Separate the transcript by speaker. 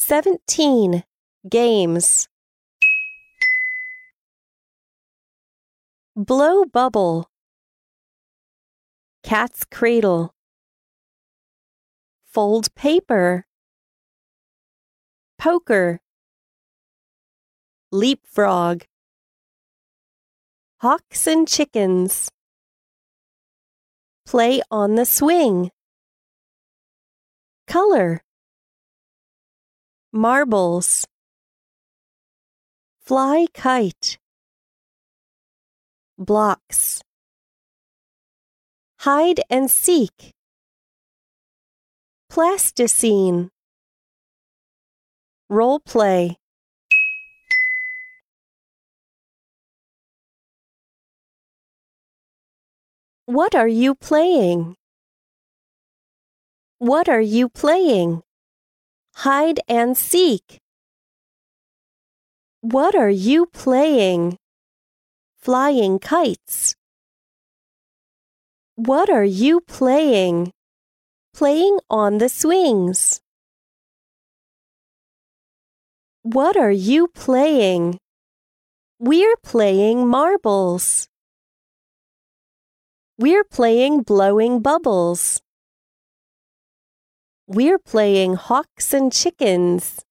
Speaker 1: 17. Games. Blow bubble. Cat's cradle. Fold paper. Poker. Leapfrog. Hawks and chickens. Play on the swing. Color. Marbles. Fly kite. Blocks. Hide and seek. Plasticine. Role play. What are you playing? What are you playing? Hide and seek. What are you playing? Flying kites. What are you playing? Playing on the swings. What are you playing? We're playing marbles. We're playing blowing bubbles. We're playing hawks and chickens.